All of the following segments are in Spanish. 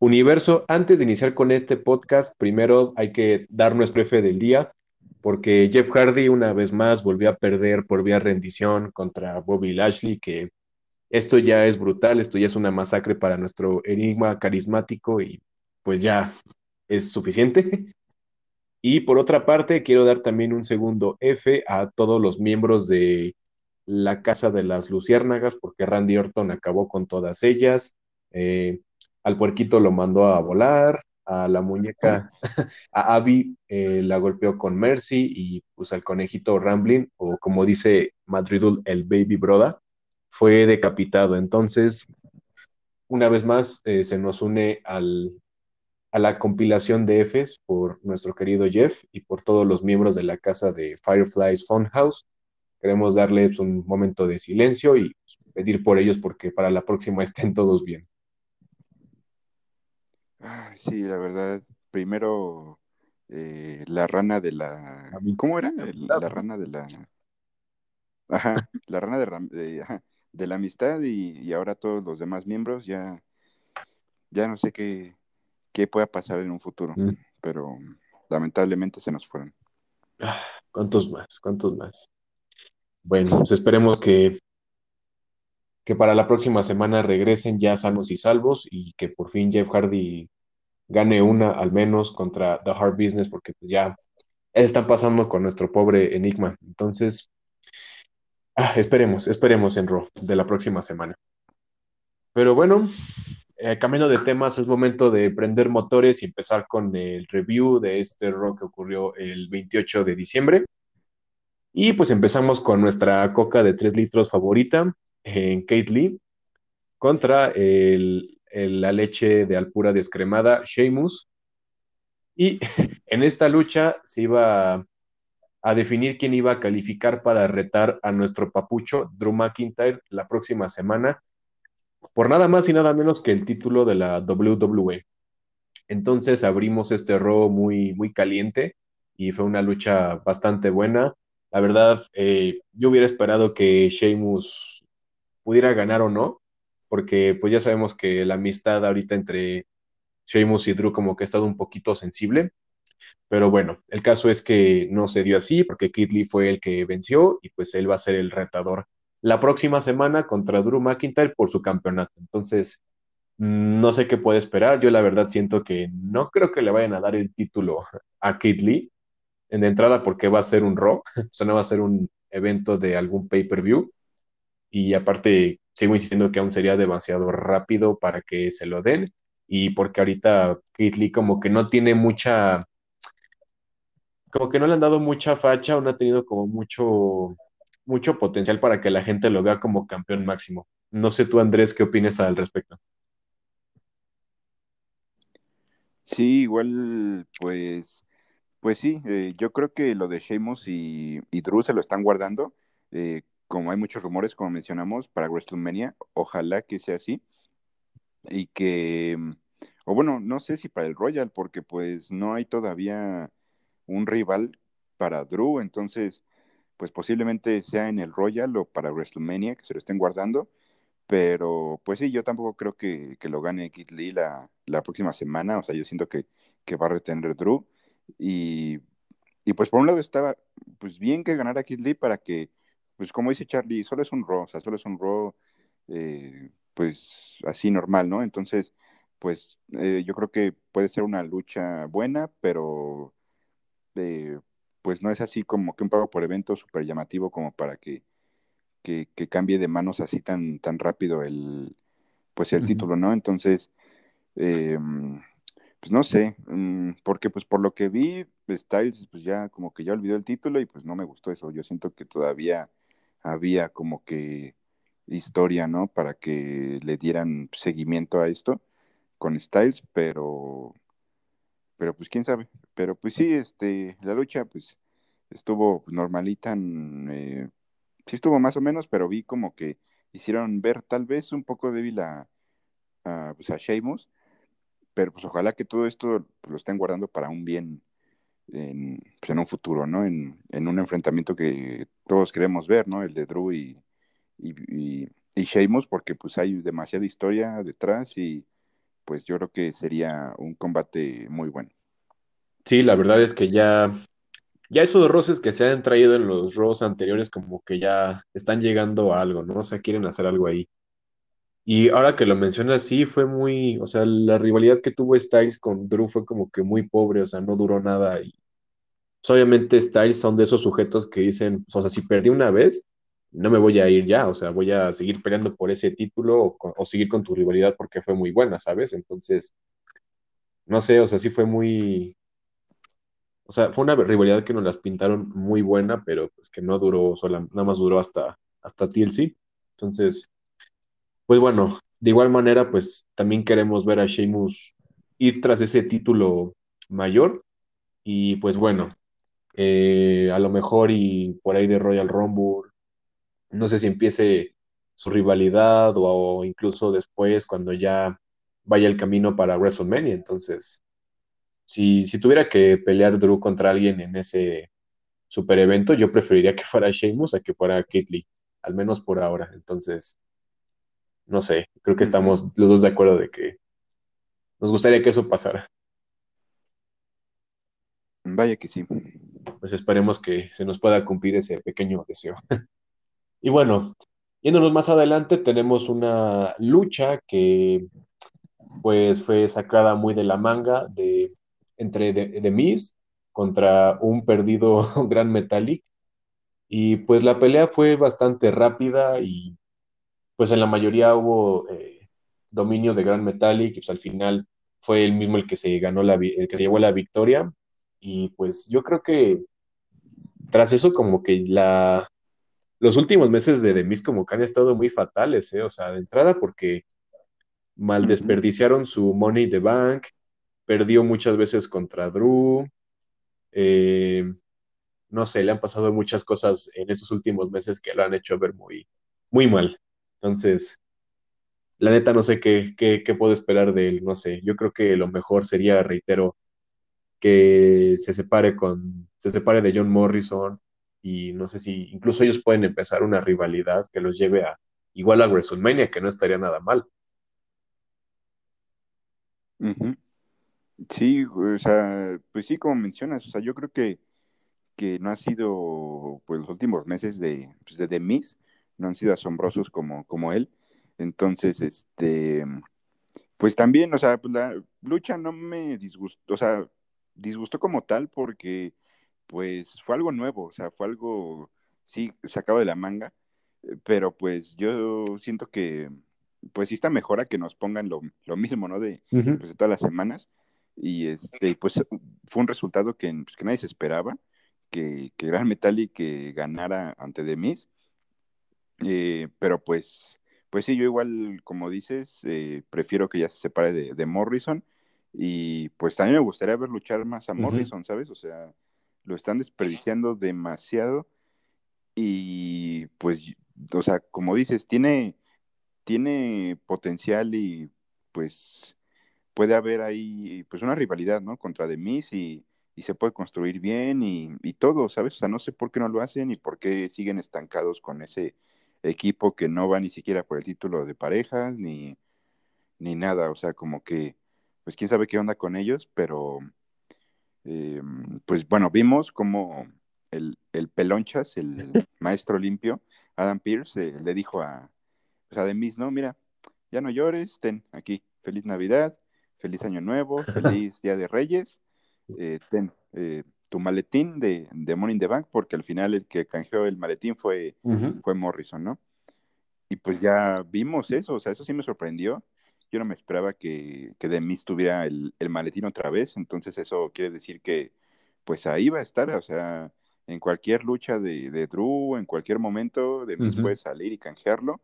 Universo, antes de iniciar con este podcast, primero hay que dar nuestro F del día, porque Jeff Hardy una vez más volvió a perder por vía rendición contra Bobby Lashley, que esto ya es brutal, esto ya es una masacre para nuestro enigma carismático y pues ya es suficiente. Y por otra parte, quiero dar también un segundo F a todos los miembros de la Casa de las Luciérnagas, porque Randy Orton acabó con todas ellas. Eh, al puerquito lo mandó a volar, a la muñeca, a Abby eh, la golpeó con Mercy y pues al conejito Ramblin, o como dice Madridul, el Baby Broda, fue decapitado. Entonces, una vez más, eh, se nos une al, a la compilación de Fs por nuestro querido Jeff y por todos los miembros de la casa de Fireflies Funhouse. Queremos darles un momento de silencio y pues, pedir por ellos porque para la próxima estén todos bien. Sí, la verdad, primero eh, la rana de la... ¿Cómo era? la rana de la... Ajá, la rana de, de, la amistad y, ahora todos los demás miembros ya, ya no sé qué, qué pueda pasar en un futuro, mm. pero lamentablemente se nos fueron. Ah, ¿Cuántos más? ¿Cuántos más? Bueno, pues esperemos que, que para la próxima semana regresen ya sanos y salvos y que por fin Jeff Hardy gane una al menos contra The Hard Business, porque pues ya están pasando con nuestro pobre Enigma. Entonces, ah, esperemos, esperemos en Raw de la próxima semana. Pero bueno, eh, camino de temas, es momento de prender motores y empezar con el review de este Raw que ocurrió el 28 de diciembre. Y pues empezamos con nuestra coca de 3 litros favorita, en Kate Lee, contra el la leche de alpura descremada, Sheamus. Y en esta lucha se iba a definir quién iba a calificar para retar a nuestro papucho, Drew McIntyre, la próxima semana, por nada más y nada menos que el título de la WWE. Entonces abrimos este robo muy, muy caliente y fue una lucha bastante buena. La verdad, eh, yo hubiera esperado que Sheamus pudiera ganar o no, porque pues ya sabemos que la amistad ahorita entre Sheamus y Drew como que ha estado un poquito sensible, pero bueno, el caso es que no se dio así porque Kid Lee fue el que venció y pues él va a ser el retador la próxima semana contra Drew McIntyre por su campeonato. Entonces, no sé qué puede esperar. Yo la verdad siento que no creo que le vayan a dar el título a Kid Lee en entrada porque va a ser un Raw, o sea, no va a ser un evento de algún pay-per-view. Y aparte, sigo insistiendo que aún sería demasiado rápido para que se lo den y porque ahorita Keith Lee como que no tiene mucha, como que no le han dado mucha facha o no ha tenido como mucho, mucho potencial para que la gente lo vea como campeón máximo. No sé tú, Andrés, ¿qué opinas al respecto? Sí, igual, pues, pues sí, eh, yo creo que lo de y, y Drew se lo están guardando. Eh, como hay muchos rumores, como mencionamos, para WrestleMania, ojalá que sea así. Y que, o bueno, no sé si para el Royal, porque pues no hay todavía un rival para Drew, entonces, pues posiblemente sea en el Royal o para WrestleMania, que se lo estén guardando. Pero pues sí, yo tampoco creo que, lo gane Kid Lee la, próxima semana, o sea, yo siento que, que va a retener Drew. Y, y pues por un lado estaba pues bien que ganara Kid Lee para que pues como dice Charlie, solo es un Raw, o sea, solo es un Raw, eh, pues así normal, ¿no? Entonces, pues eh, yo creo que puede ser una lucha buena, pero eh, pues no es así como que un pago por evento súper llamativo como para que, que, cambie de manos así tan, tan rápido el, pues el título, ¿no? Entonces, pues no sé, mm, porque pues por lo que vi, Styles pues ya como que ya olvidó el título y pues no me gustó eso, yo siento que todavía había como que historia, ¿no? Para que le dieran seguimiento a esto con Styles, pero, pero pues quién sabe. Pero pues sí, este, la lucha pues estuvo normalita, eh, sí estuvo más o menos, pero vi como que hicieron ver tal vez un poco débil a, a, pues, a Sheamus, pero pues ojalá que todo esto lo estén guardando para un bien en, pues en un futuro, ¿no? En, en, un enfrentamiento que todos queremos ver, ¿no? El de Drew y, y, y, Sheamus, porque pues hay demasiada historia detrás y pues yo creo que sería un combate muy bueno. Sí, la verdad es que ya, ya esos roces que se han traído en los Raws anteriores como que ya están llegando a algo, ¿no? O sea, quieren hacer algo ahí. Y ahora que lo mencionas, sí, fue muy, o sea, la rivalidad que tuvo Styles con Drew fue como que muy pobre, o sea, no duró nada. Y pues, obviamente Styles son de esos sujetos que dicen, o sea, si perdí una vez, no me voy a ir ya, o sea, voy a seguir peleando por ese título o, o seguir con tu rivalidad porque fue muy buena, ¿sabes? Entonces, no sé, o sea, sí fue muy, o sea, fue una rivalidad que nos las pintaron muy buena, pero pues que no duró, sola, nada más duró hasta, hasta TLC. Entonces, pues bueno, de igual manera, pues también queremos ver a Sheamus ir tras ese título mayor. Y pues bueno, eh, a lo mejor y por ahí de Royal Rumble, no sé si empiece su rivalidad o, incluso después cuando ya vaya el camino para WrestleMania. Entonces, si, si tuviera que pelear Drew contra alguien en ese super evento, yo preferiría que fuera Sheamus a que fuera Lee, al menos por ahora. Entonces, no sé, creo que estamos los dos de acuerdo de que nos gustaría que eso pasara. Vaya que sí. Pues esperemos que se nos pueda cumplir ese pequeño deseo. y bueno, yéndonos más adelante, tenemos una lucha que pues fue sacada muy de la manga de entre The, Miz contra un perdido Gran Metallic. Y pues la pelea fue bastante rápida y pues en la mayoría hubo eh, dominio de Gran Metallic y pues al final fue el mismo el que se ganó la, el que se llevó la victoria. Y pues yo creo que tras eso como que la, los últimos meses de Demis como que han estado muy fatales, ¿eh? O sea, de entrada porque mal desperdiciaron su Money the Bank, perdió muchas veces contra Drew, eh, no sé, le han pasado muchas cosas en esos últimos meses que lo han hecho ver muy, muy mal. Entonces, la neta no sé qué, qué, qué puedo esperar de él, no sé, yo creo que lo mejor sería, reitero, que se separe con, se separe de John Morrison y no sé si incluso ellos pueden empezar una rivalidad que los lleve a igual a WrestleMania, que no estaría nada mal. Sí, o sea, pues sí, como mencionas, o sea, yo creo que, que no ha sido, pues los últimos meses de, pues, de The Miz, no han sido asombrosos como, como él. Entonces, este, pues también, o sea, pues la lucha no me disgustó, o sea, disgustó como tal porque, pues, fue algo nuevo, o sea, fue algo, sí, sacado de la manga, pero pues yo siento que, pues sí está mejor a que nos pongan lo, lo mismo, ¿no? De, pues, de todas las semanas y este, pues fue un resultado que, pues, que nadie se esperaba, que, que Gran Metallic que ganara ante The Miz, eh, pero pues, pues sí, yo igual, como dices, eh, prefiero que ya se separe de, de, Morrison, y pues también me gustaría ver luchar más a Morrison, uh -huh. ¿sabes? O sea, lo están desperdiciando demasiado, y pues, o sea, como dices, tiene, tiene potencial y pues puede haber ahí pues una rivalidad, ¿no? Contra The Miz y, y se puede construir bien y, y, todo, ¿sabes? O sea, no sé por qué no lo hacen y por qué siguen estancados con ese equipo que no va ni siquiera por el título de parejas ni, ni nada, o sea, como que, pues quién sabe qué onda con ellos, pero eh, pues bueno, vimos como el, el pelonchas, el maestro limpio, Adam Pierce, eh, le dijo a, pues a The Miz, no, mira, ya no llores, ten aquí, feliz Navidad, feliz Año Nuevo, feliz Día de Reyes, eh, ten eh, tu maletín de, de, Money in the Bank, porque al final el que canjeó el maletín fue, uh -huh. fue Morrison, ¿no? Y pues ya vimos eso, o sea, eso sí me sorprendió. Yo no me esperaba que, que de mí tuviera el, el, maletín otra vez, entonces eso quiere decir que pues ahí va a estar, o sea, en cualquier lucha de, de Drew, en cualquier momento, de mí uh -huh. puede salir y canjearlo.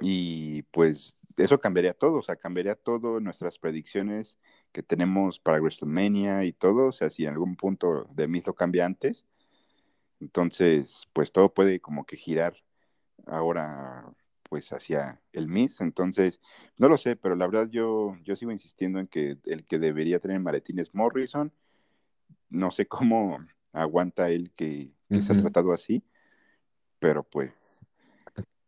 Y pues eso cambiaría todo, o sea, cambiaría todo nuestras predicciones que tenemos para WrestleMania y todo, o sea, si en algún punto de mí lo cambia antes, entonces, pues todo puede como que girar ahora, pues hacia el Miss, entonces, no lo sé, pero la verdad yo, yo sigo insistiendo en que el que debería tener maletín es Morrison, no sé cómo aguanta él que, que uh -huh. se ha tratado así, pero pues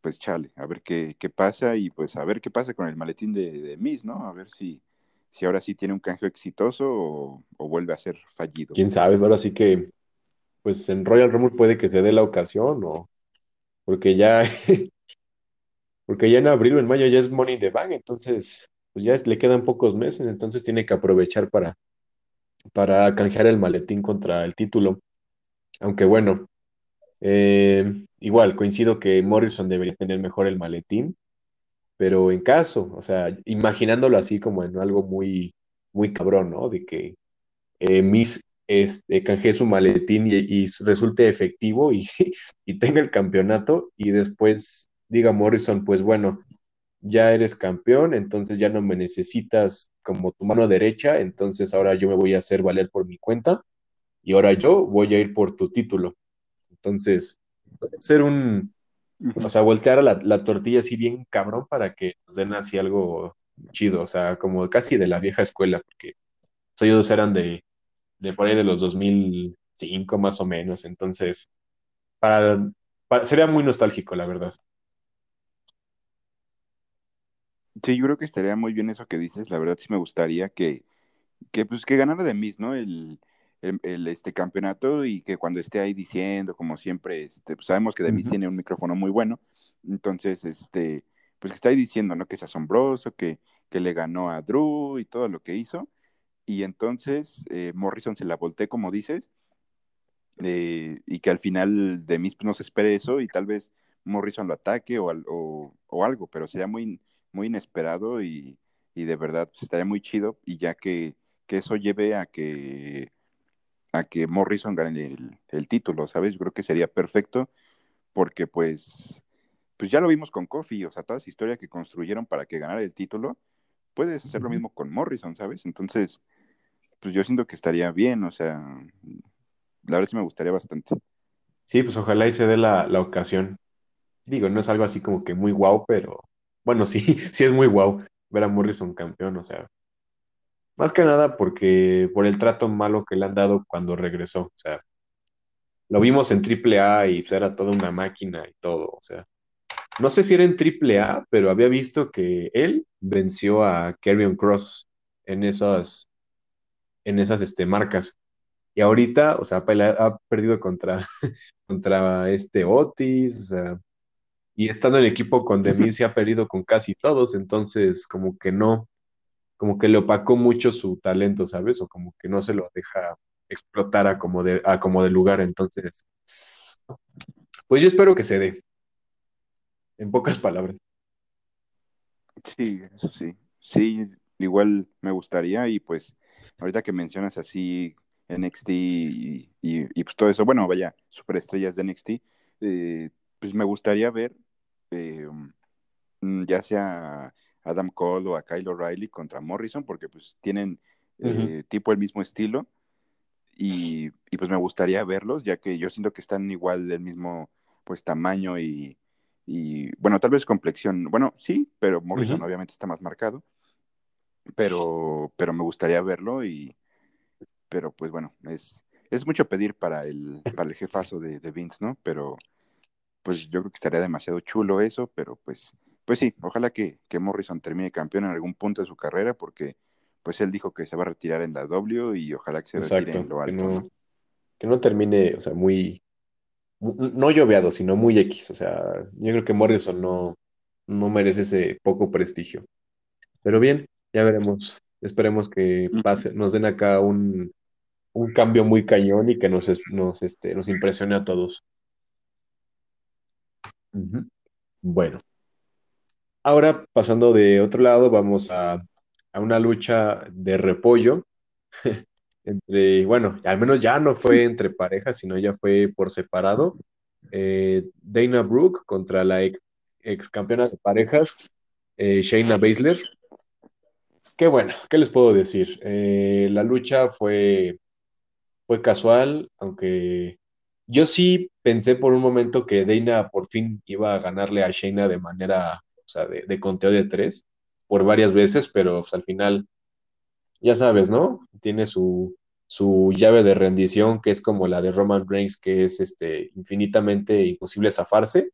pues chale, a ver qué, qué pasa y pues a ver qué pasa con el maletín de, de Miss, ¿no? A ver si, si ahora sí tiene un canje exitoso o, vuelve a ser fallido. Quién sabe, ahora sí que, pues en Royal Rumble puede que se dé la ocasión o porque ya, porque ya en abril o en mayo ya es Money the Bank, entonces, pues ya le quedan pocos meses, entonces tiene que aprovechar para, para canjear el maletín contra el título. Aunque bueno, eh, igual coincido que Morrison debería tener mejor el maletín, pero en caso, o sea, imaginándolo así como en algo muy, muy cabrón, ¿no? De que eh, Miss este, canjee su maletín y, y resulte efectivo y, y tenga el campeonato y después diga Morrison, pues bueno, ya eres campeón, entonces ya no me necesitas como tu mano derecha, entonces ahora yo me voy a hacer valer por mi cuenta y ahora yo voy a ir por tu título. Entonces, puede ser un, o sea, voltear a la, la tortilla así bien cabrón para que nos den así algo chido, o sea, como casi de la vieja escuela, porque pues, ellos eran de, de por ahí de los 2005 más o menos, entonces, para, para- sería muy nostálgico, la verdad. Sí, yo creo que estaría muy bien eso que dices. La verdad sí me gustaría que, que pues que ganara de Miss, ¿no? El, el, el, este campeonato y que cuando esté ahí diciendo, como siempre, este, pues sabemos que Demis Ujú, tiene un micrófono muy bueno, entonces, este, pues que está ahí diciendo, ¿no? Que es asombroso, que, que le ganó a Drew y todo lo que hizo, y entonces eh, Morrison se la volteé, como dices, eh, y que al final Demis pues, no se espere eso y tal vez Morrison lo ataque o, o, o algo, pero sería muy, muy inesperado y, y de verdad pues, estaría muy chido. Y ya que, que eso lleve a que a que Morrison gane el, el título, ¿sabes? Yo creo que sería perfecto porque pues, pues ya lo vimos con Kofi, o sea, toda esa historia que construyeron para que ganara el título, puedes hacer lo mismo con Morrison, ¿sabes? Entonces, pues yo siento que estaría bien, o sea, la verdad sí me gustaría bastante. Sí, pues ojalá y se dé la, la ocasión. Digo, no es algo así como que muy guau, pero bueno, sí, sí es muy guau ver a Morrison campeón, o sea, más que nada porque por el trato malo que le han dado cuando regresó, o sea, lo vimos en Triple A y pues, era toda una máquina y todo, o sea, no sé si era en Triple A, pero había visto que él venció a Karrion Cross en esas, en esas este, marcas. Y ahorita, o sea, ha, perdido contra, contra este Otis, o sea, y estando en equipo con Demis se ha perdido con casi todos, entonces como que no, como que le opacó mucho su talento, ¿sabes? O como que no se lo deja explotar a como de, a como de lugar, entonces, pues yo espero que se dé, en pocas palabras. Sí, eso sí. Sí, igual me gustaría y pues ahorita que mencionas así NXT y, pues todo eso, bueno, vaya, superestrellas de NXT, eh, pues me gustaría ver eh, mm, ya sea Adam Cole o a Kyle O'Reilly contra Morrison, porque pues tienen eh, tipo el mismo estilo. Y, y, pues me gustaría verlos, ya que yo siento que están igual del mismo pues tamaño y, y bueno, tal vez complexión, bueno, sí, pero Morrison obviamente está más marcado, pero, pero me gustaría verlo y, pero pues bueno, es, es mucho pedir para el, para el jefazo de, de Vince, ¿no? Pero pues yo creo que estaría demasiado chulo eso, pero pues, pues sí, ojalá que, que Morrison termine campeón en algún punto de su carrera, porque pues él dijo que se va a retirar en la W y ojalá que se retire en lo alto, que no termine, o sea, muy, mu- no lloveado, sino muy X, o sea, yo creo que Morrison no, no merece ese poco prestigio. Pero bien, ya veremos. Esperemos que pase, nos den acá un, un cambio muy cañón y que nos, nos, este, nos impresione a todos. Bueno, ahora pasando de otro lado, vamos a, a una lucha de repollo entre, bueno, al menos ya no fue entre parejas, sino ya fue por separado. Eh, Dana Brooke contra la ex, ex campeona de parejas, eh, Shayna Baszler. Qué bueno, ¿qué les puedo decir? Eh, la lucha fue fue casual, aunque yo sí pensé por un momento que Dana por fin iba a ganarle a Shayna de manera, o sea, de, de conteo de tres por varias veces, pero pues, al final, ya sabes, ¿no? Tiene su, su llave de rendición, que es como la de Roman Reigns, que es este, infinitamente imposible zafarse.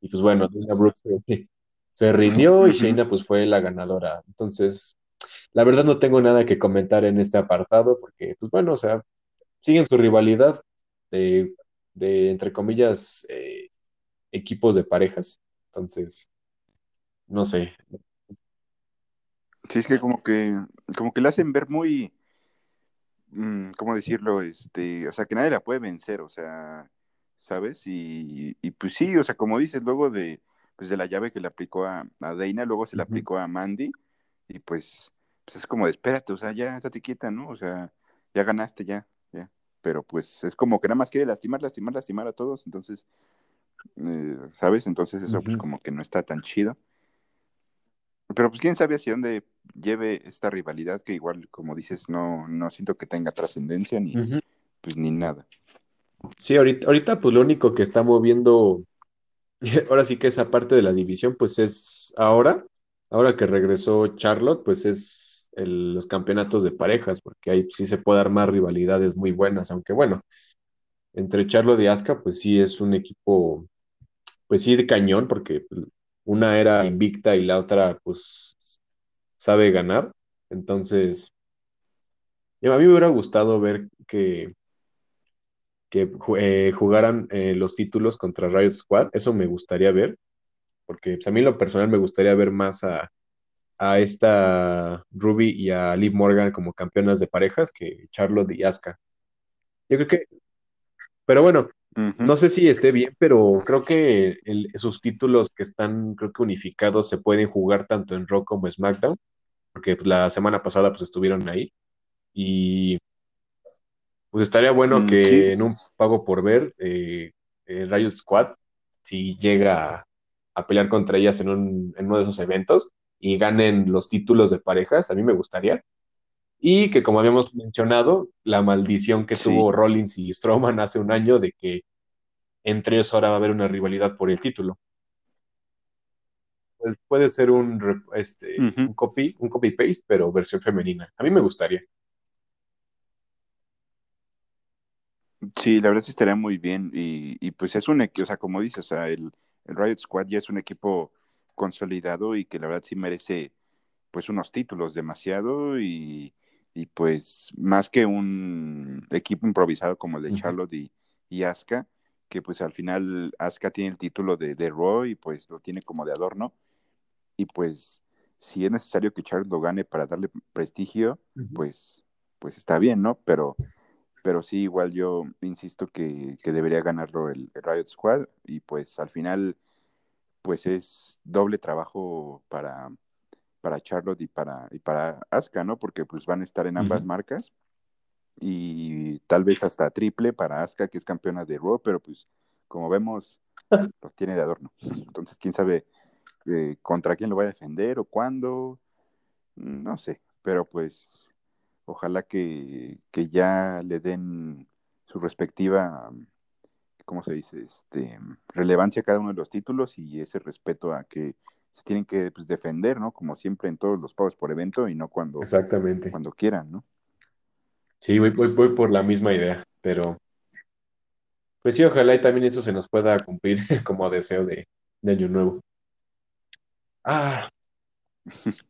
Y pues bueno, Dana Brooks se rindió y Shayna pues fue la ganadora. Entonces, la verdad no tengo nada que comentar en este apartado porque, pues bueno, o sea, siguen su rivalidad de, de entre comillas, eh, equipos de parejas. Entonces, no sé. Sí, es que como que, como que le hacen ver muy, mm, ¿cómo decirlo? Este, o sea, que nadie la puede vencer, o sea, ¿sabes? Y, y pues sí, o sea, como dices, luego de, pues de la llave que le aplicó a, a Dana, luego se le Ujú, aplicó a Mandy, y pues, pues es como de, espérate, o sea, ya, estate quieta, ¿no? O sea, ya ganaste, ya, ya. Pero pues es como que nada más quiere lastimar, lastimar, lastimar a todos, entonces, eh, ¿sabes? Entonces eso pues como que no está tan chido. Pero pues quién sabe hacia dónde lleve esta rivalidad que igual, como dices, no, no siento que tenga trascendencia ni, pues ni nada. Sí, ahorita, ahorita pues lo único que está moviendo, ahora sí que esa parte de la división, pues es ahora, ahora que regresó Charlotte, pues es el- los campeonatos de parejas, porque ahí sí se puede armar rivalidades muy buenas, aunque bueno, entre Charlotte y Asuka, pues sí es un equipo, pues sí de cañón, porque una era invicta y la otra pues sabe ganar. Entonces, a mí me hubiera gustado ver que que eh, jugaran eh, los títulos contra Riot Squad. Eso me gustaría ver, porque pues, a mí en lo personal me gustaría ver más a, a esta Ruby y a Liv Morgan como campeonas de parejas que Charlotte y Asuka. Yo creo que, pero bueno, No sé si esté bien, pero creo que el- sus títulos que están, creo que unificados, se pueden jugar tanto en Raw como en SmackDown, porque pues, la semana pasada pues estuvieron ahí. Y Pues estaría bueno Mm, que en un pago por ver, eh, eh, Riot Squad, si llega a, a pelear contra ellas en, un- en uno de esos eventos y ganen los títulos de parejas, a mí me gustaría. Y que como habíamos mencionado, la maldición que sí. tuvo Rollins y Strowman hace un año de que entre ellos ahora va a haber una rivalidad por el título. Pues puede ser un, este, un copy, un copy-paste, pero versión femenina. A mí me gustaría. Sí, la verdad sí estaría muy bien. Y, y pues es un equipo, o sea, como dices, o sea, el, el Riot Squad ya es un equipo consolidado y que la verdad sí merece pues unos títulos demasiado y, y pues más que un equipo improvisado como el de Charlotte y, y Asuka, que pues al final Asuka tiene el título de, de Raw y pues lo tiene como de adorno y pues si es necesario que Charlotte lo gane para darle prestigio, pues, pues está bien, ¿no? Pero pero sí, igual yo insisto que, que debería ganarlo el, el Riot Squad y pues al final pues es doble trabajo para, para Charlotte y para, y para Asuka, ¿no? Porque pues van a estar en ambas marcas y tal vez hasta triple para Asuka que es campeona de Raw, pero pues como vemos los tiene de adorno. Entonces, quién sabe eh, contra quién lo va a defender o cuándo, no sé, pero pues ojalá que, que ya le den su respectiva ¿cómo se dice? Este, relevancia a cada uno de los títulos y ese respeto a que se tienen que pues, defender, ¿no? Como siempre en todos los pagos por evento y no cuando, Exactamente. cuando quieran, ¿no? Sí, voy, voy, voy por la misma idea, pero pues sí, ojalá y también eso se nos pueda cumplir como deseo de, de Año Nuevo. Ah,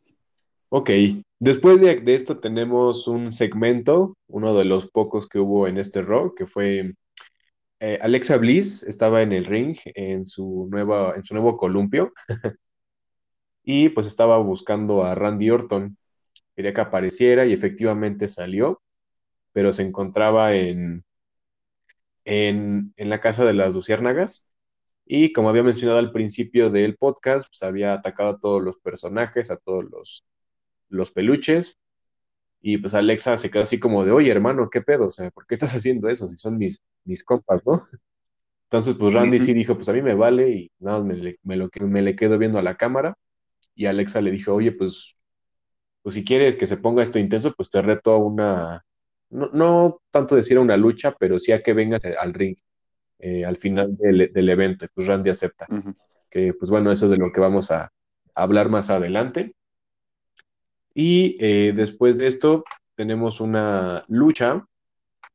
ok. Después de, de esto tenemos un segmento, uno de los pocos que hubo en este Raw, que fue eh, Alexa Bliss estaba en el ring en su nueva, en su nuevo columpio y pues estaba buscando a Randy Orton. Quería que apareciera y efectivamente salió, pero se encontraba en, en, en la casa de las Luciérnagas Y como había mencionado al principio del podcast, pues había atacado a todos los personajes, a todos los, los peluches. Y pues Alexa se quedó así como de, oye, hermano, ¿qué pedo? O sea, ¿por qué estás haciendo eso? Si son mis, mis compas, ¿no? Entonces, pues Randy sí dijo, pues a mí me vale y nada, me, me, lo, me le quedo viendo a la cámara. Y Alexa le dijo, oye, pues, pues si quieres que se ponga esto intenso, pues te reto a una, no, no tanto decir a una lucha, pero sí a que vengas al ring eh, al final del, del evento. Y pues Randy acepta. que pues bueno, eso es de lo que vamos a hablar más adelante. Y eh, después de esto tenemos una lucha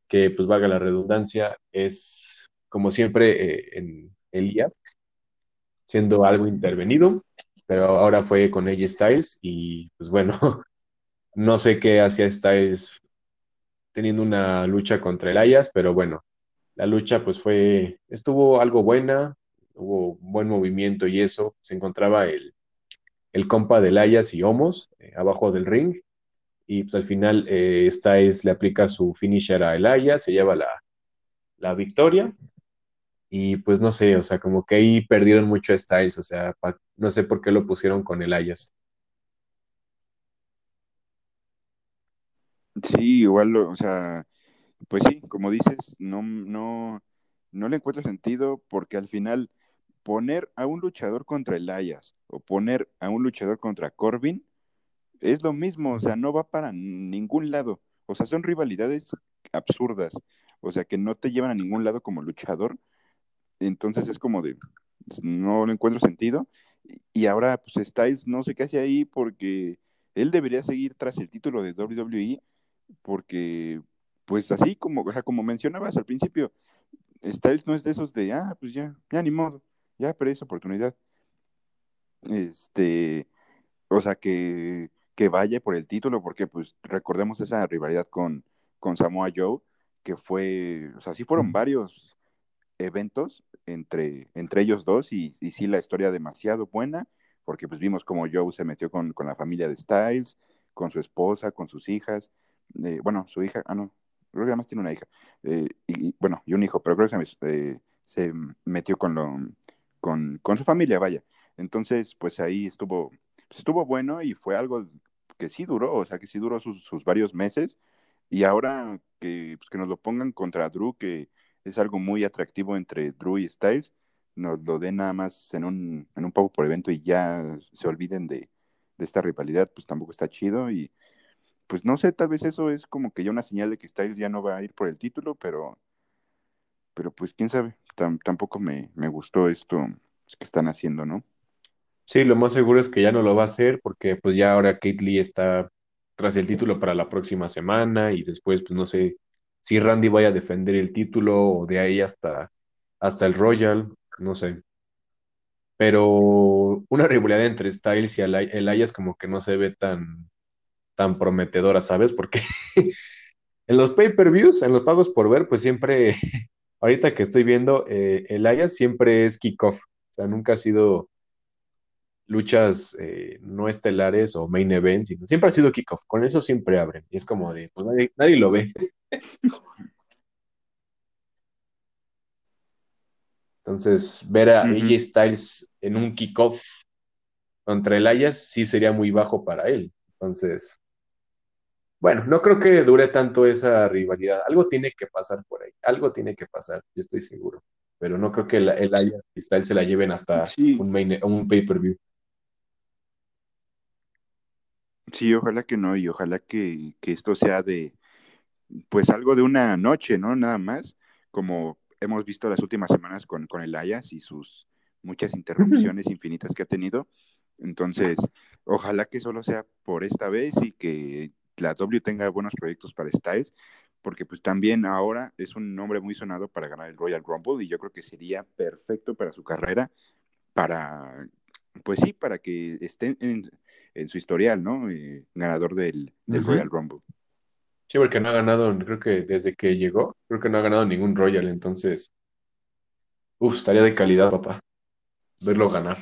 que pues valga la redundancia, es como siempre eh, en Elías. siendo algo intervenido, pero ahora fue con AJ Styles y pues bueno, no sé qué hacía Styles teniendo una lucha contra el Ayas, pero bueno, la lucha pues fue, estuvo algo buena, hubo buen movimiento y eso, se encontraba el, el compa del Ayas y Homos eh, abajo del ring, y pues al final eh, Styles le aplica su finisher a Ayas, se lleva la, la victoria, y pues no sé, o sea, como que ahí perdieron mucho Styles, o sea, no sé por qué lo pusieron con el Ayas. Sí, igual, o sea, pues sí, como dices, no, no, no le encuentro sentido porque al final poner a un luchador contra Elias o poner a un luchador contra Corbin es lo mismo, o sea, no va para ningún lado. O sea, son rivalidades absurdas, o sea, que no te llevan a ningún lado como luchador. Entonces es como de, no le encuentro sentido. Y ahora, pues Styles no sé qué hace ahí porque él debería seguir tras el título de WWE porque, pues así como, o sea, como mencionabas al principio, Styles no es de esos de, ah, pues ya, ya ni modo, ya perdí esa oportunidad. Este, o sea, que, que vaya por el título, porque pues recordemos esa rivalidad con, con Samoa Joe, que fue, o sea, sí fueron varios eventos entre, entre ellos dos y, y sí la historia demasiado buena, porque pues vimos como Joe se metió con, con la familia de Styles, con su esposa, con sus hijas, bueno, su hija, ah, no, creo que además tiene una hija, eh, y, bueno, y un hijo, pero creo que se, eh, se metió con, lo, con, con, su familia, vaya. Entonces, pues ahí estuvo, pues estuvo bueno y fue algo que sí duró, o sea, que sí duró sus, sus varios meses. Y ahora que, pues, que nos lo pongan contra Drew, que es algo muy atractivo entre Drew y Styles, nos lo den nada más en un, en un pago por evento y ya se olviden de, de esta rivalidad, pues tampoco está chido. Y pues no sé, tal vez eso es como que ya una señal de que Styles ya no va a ir por el título, pero, pero pues quién sabe, tampoco me, gustó esto que están haciendo, ¿no? Sí, lo más seguro es que ya no lo va a hacer porque pues ya ahora Kate Lee está tras el título para la próxima semana y después pues no sé si Randy vaya a defender el título o de ahí hasta, hasta el Royal, no sé. Pero una rivalidad entre Styles y Elias como que no se ve tan, tan prometedora, ¿sabes? Porque en los pay-per-views, en los pagos por ver, pues siempre, ahorita que estoy viendo, eh, el Ayas siempre es kickoff, o sea, nunca ha sido luchas eh, no estelares o main events, sino siempre ha sido kickoff, con eso siempre abren, y es como de, pues nadie, lo ve. Entonces, ver a AJ Styles en un kickoff contra el Ayas sí sería muy bajo para él. Entonces, bueno, no creo que dure tanto esa rivalidad. Algo tiene que pasar por ahí. Algo tiene que pasar, yo estoy seguro. Pero no creo que el, el Aya se la lleven hasta un, un pay-per-view. Sí, ojalá que no, y ojalá que, esto sea de, pues algo de una noche, ¿no? Nada más, como hemos visto las últimas semanas con, con el Ayas y sus muchas interrupciones infinitas que ha tenido. Entonces, ojalá que solo sea por esta vez y que la W tenga buenos proyectos para Styles, porque pues también ahora es un nombre muy sonado para ganar el Royal Rumble y yo creo que sería perfecto para su carrera, para, pues sí, para que esté en, su historial, ¿no? Eh, ganador del, Royal Rumble. Sí, porque no ha ganado, creo que desde que llegó, creo que no ha ganado ningún Royal, entonces, uff, estaría de calidad, papá, verlo ganar.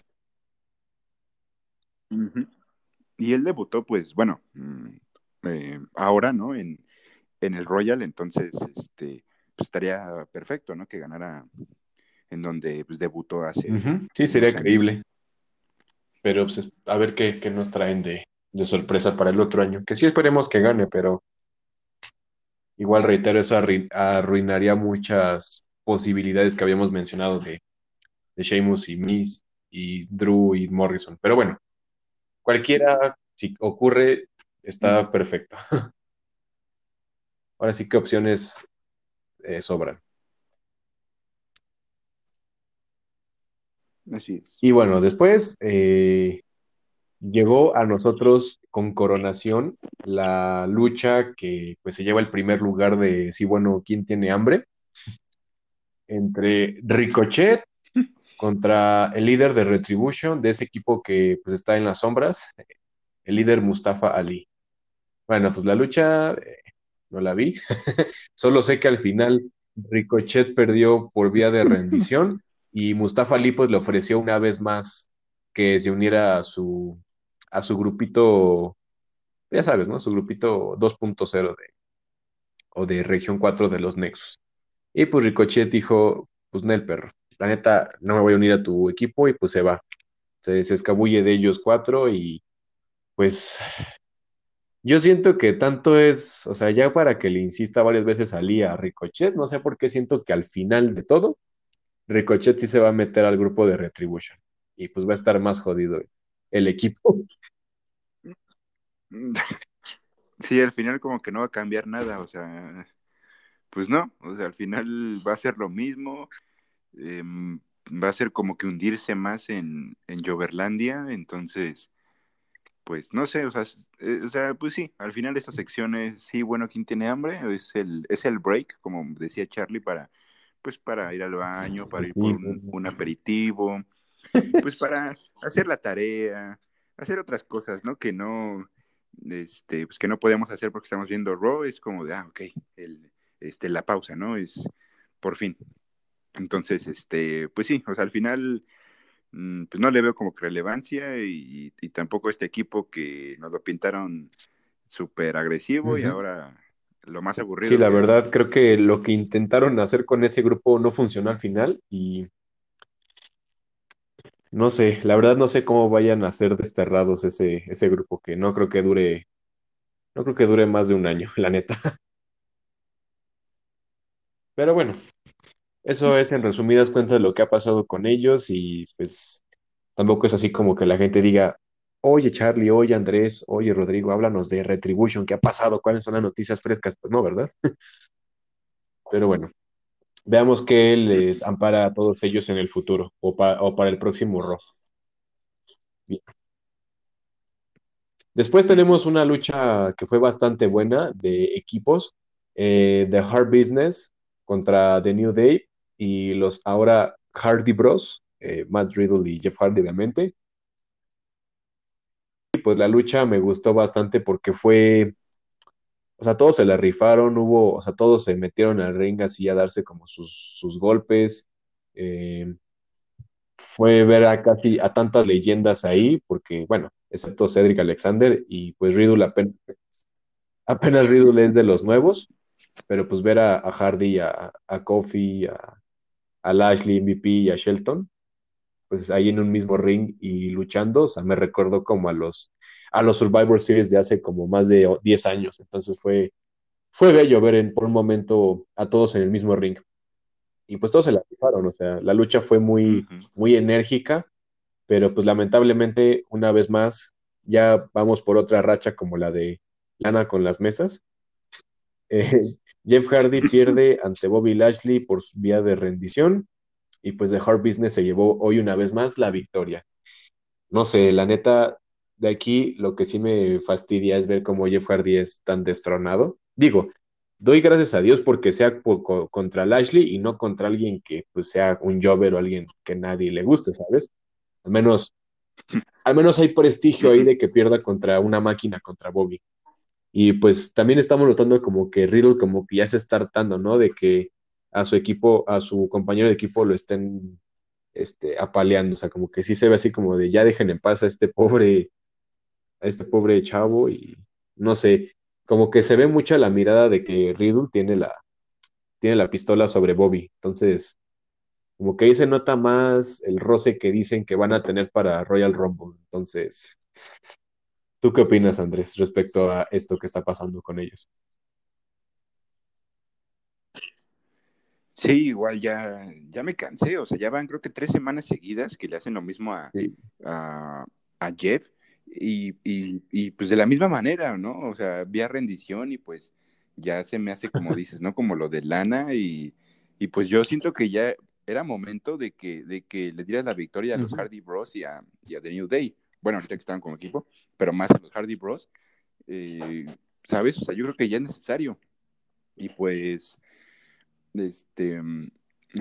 Y él debutó, pues, bueno, mm, eh, ahora, ¿no? En, el Royal, entonces, este, pues estaría perfecto, ¿no? Que ganara en donde pues, debutó hace. Sí, sería increíble. Pero pues, a ver qué, nos traen de, sorpresa para el otro año. Que sí esperemos que gane, pero igual reitero, eso arruinaría muchas posibilidades que habíamos mencionado de, de Sheamus y Miss y Drew y Morrison. Pero bueno, cualquiera, si ocurre, está perfecto. Ahora sí que opciones eh, sobran. Así es. Y bueno, después eh, llegó a nosotros con coronación la lucha que pues se lleva el primer lugar de sí, bueno, ¿quién tiene hambre? Entre Ricochet contra el líder de Retribution, de ese equipo que pues está en las sombras, el líder Mustafa Ali. Bueno, pues la lucha eh, no la vi, solo sé que al final Ricochet perdió por vía de rendición y Mustafa Ali pues le ofreció una vez más que se uniera a su, a su grupito, ya sabes, ¿no? Su grupito 2.0 de, o de región 4 de los Nexus. Y pues Ricochet dijo, pues Nel perro, la neta no me voy a unir a tu equipo y pues se va. Se, se escabulle de ellos cuatro y pues yo siento que tanto es, o sea, ya para que le insista varias veces a Lee a Ricochet, no sé por qué siento que al final de todo, Ricochet se va a meter al grupo de Retribution y pues va a estar más jodido el equipo. Sí, al final como que no va a cambiar nada, o sea, pues no, o sea, al final va a ser lo mismo, em, va a ser como que hundirse más en, en Joverlandia, entonces, pues no sé, o sea, eh, o sea, pues sí, al final esta sección es, sí, bueno, ¿quién tiene hambre? Es el, es el break, como decía Charlie, para, pues para ir al baño, para ir por un, un aperitivo, pues para hacer la tarea, hacer otras cosas, ¿no? Que no, este, pues que no podemos hacer porque estamos viendo Raw, es como de, ah, ok, el, este, la pausa, ¿no? Es por fin. Entonces, este, pues sí, o sea, al final, mm, pues no le veo como que relevancia y, y tampoco este equipo que nos lo pintaron súper agresivo y ahora lo más aburrido Sí, la que verdad creo que lo que intentaron hacer con ese grupo no funcionó al final y no sé, la verdad no sé cómo vayan a ser desterrados ese, ese grupo que no creo que dure, no creo que dure más de un año, la neta. Pero bueno, eso es en resumidas cuentas lo que ha pasado con ellos y pues tampoco es así como que la gente diga, oye Charlie, oye Andrés, oye Rodrigo, háblanos de Retribution, ¿qué ha pasado? ¿Cuáles son las noticias frescas? Pues no, ¿verdad? Pero bueno, veamos qué les ampara a todos ellos en el futuro o, pa- o para el próximo Raw. Bien. Después tenemos una lucha que fue bastante buena de equipos, eh, The Hard Business contra The New Day y los ahora Hardy Bros, eh, Matt Riddle y Jeff Hardy, obviamente. Pues la lucha me gustó bastante porque fue, o sea, todos se la rifaron, hubo, o sea, todos se metieron al ring así a darse como sus, sus golpes. Eh, fue ver a casi a tantas leyendas ahí, porque, bueno, excepto Cedric Alexander y pues Riddle apenas, apenas Riddle es de los nuevos, pero pues ver a, Hardy, a, a Kofi, a, a Lashley MVP y a Shelton, pues ahí en un mismo ring y luchando, o sea, me recordó como a los, a los Survivor Series de hace como más de 10 años, entonces fue, fue bello ver en, por un momento a todos en el mismo ring. Y pues todos se la rifaron, o sea, la lucha fue muy, muy enérgica, pero pues lamentablemente, una vez más, ya vamos por otra racha como la de Lana con las mesas. Eh, Jeff Hardy pierde ante Bobby Lashley por vía de rendición y pues The Hard Business se llevó hoy una vez más la victoria. No sé, la neta, de aquí lo que sí me fastidia es ver cómo Jeff Hardy es tan destronado. Digo, doy gracias a Dios porque sea por, co- contra Lashley y no contra alguien que pues sea un jobber o alguien que nadie le guste, ¿sabes? Al menos al menos hay prestigio ahí de que pierda contra una máquina, contra Bobby. Y pues también estamos notando como que Riddle como que ya se está hartando, ¿no? De que a su equipo, a su compañero de equipo lo estén este, apaleando, o sea, como que sí se ve así como de ya dejen en paz a este pobre, a este pobre chavo y no sé, como que se ve mucha la mirada de que Riddle tiene la, tiene la pistola sobre Bobby, entonces como que ahí se nota más el roce que dicen que van a tener para Royal Rumble, entonces ¿Tú qué opinas, Andrés, respecto a esto que está pasando con ellos? Sí, igual ya, ya me cansé, o sea, ya van creo que tres semanas seguidas que le hacen lo mismo a, Sí. a, a Jeff y, y, y, pues de la misma manera, ¿no? O sea, vía rendición y pues ya se me hace como dices, ¿no? Como lo de Lana y, y pues yo siento que ya era momento de que, de que le dieras la victoria a los. Hardy Bros y a, y a The New Day. Bueno, ahorita que estaban como equipo, pero más a los Hardy Bros. Eh, ¿Sabes? O sea, yo creo que ya es necesario. Y pues este,